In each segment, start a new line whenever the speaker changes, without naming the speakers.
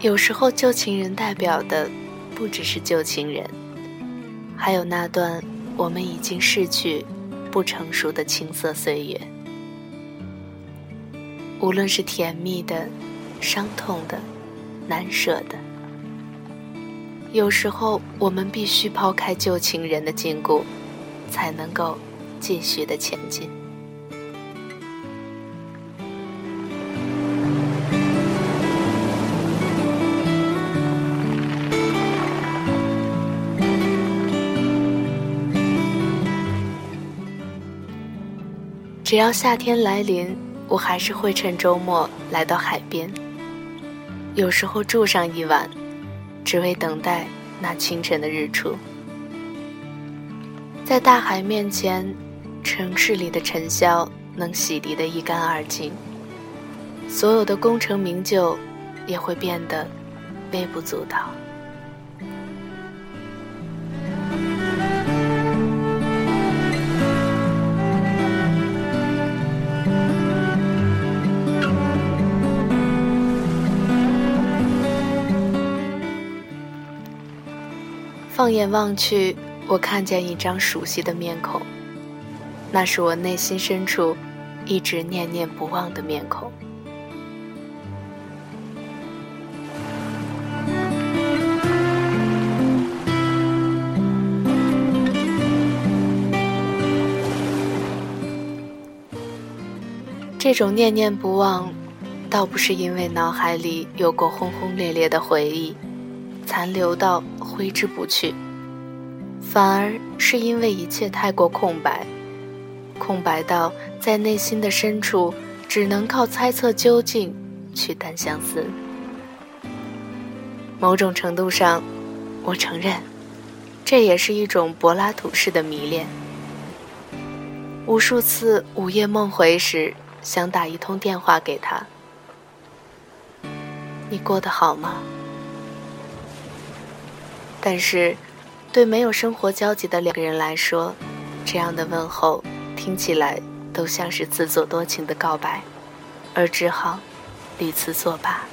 有时候，旧情人代表的不只是旧情人，还有那段我们已经逝去、不成熟的青涩岁月。无论是甜蜜的、伤痛的、难舍的，有时候我们必须抛开旧情人的禁锢，才能够继续的前进。只要夏天来临，我还是会趁周末来到海边。有时候住上一晚，只为等待那清晨的日出。在大海面前，城市里的尘嚣能洗涤得一干二净，所有的功成名就也会变得微不足道。放眼望去，我看见一张熟悉的面孔，那是我内心深处一直念念不忘的面孔。这种念念不忘，倒不是因为脑海里有过轰轰烈烈的回忆。残留到挥之不去，反而是因为一切太过空白，空白到在内心的深处只能靠猜测究竟去单相思。某种程度上，我承认，这也是一种柏拉图式的迷恋。无数次午夜梦回时，想打一通电话给他：“你过得好吗？”但是，对没有生活交集的两个人来说，这样的问候听起来都像是自作多情的告白，而只好屡次作罢。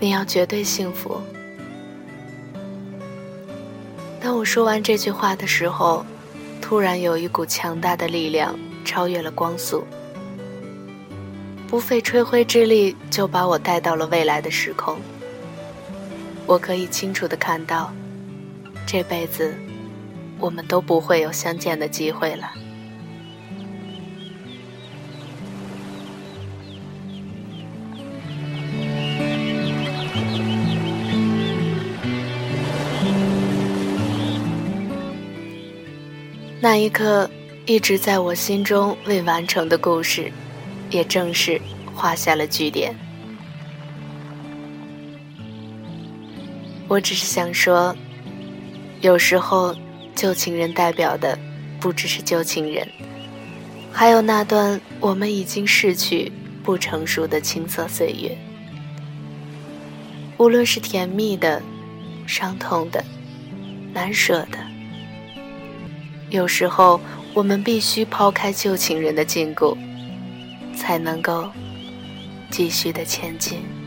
你要绝对幸福。当我说完这句话的时候，突然有一股强大的力量超越了光速，不费吹灰之力就把我带到了未来的时空。我可以清楚的看到，这辈子我们都不会有相见的机会了。那一刻，一直在我心中未完成的故事，也正式画下了句点。我只是想说，有时候旧情人代表的不只是旧情人，还有那段我们已经逝去、不成熟的青涩岁月。无论是甜蜜的、伤痛的、难舍的。有时候，我们必须抛开旧情人的禁锢，才能够继续的前进。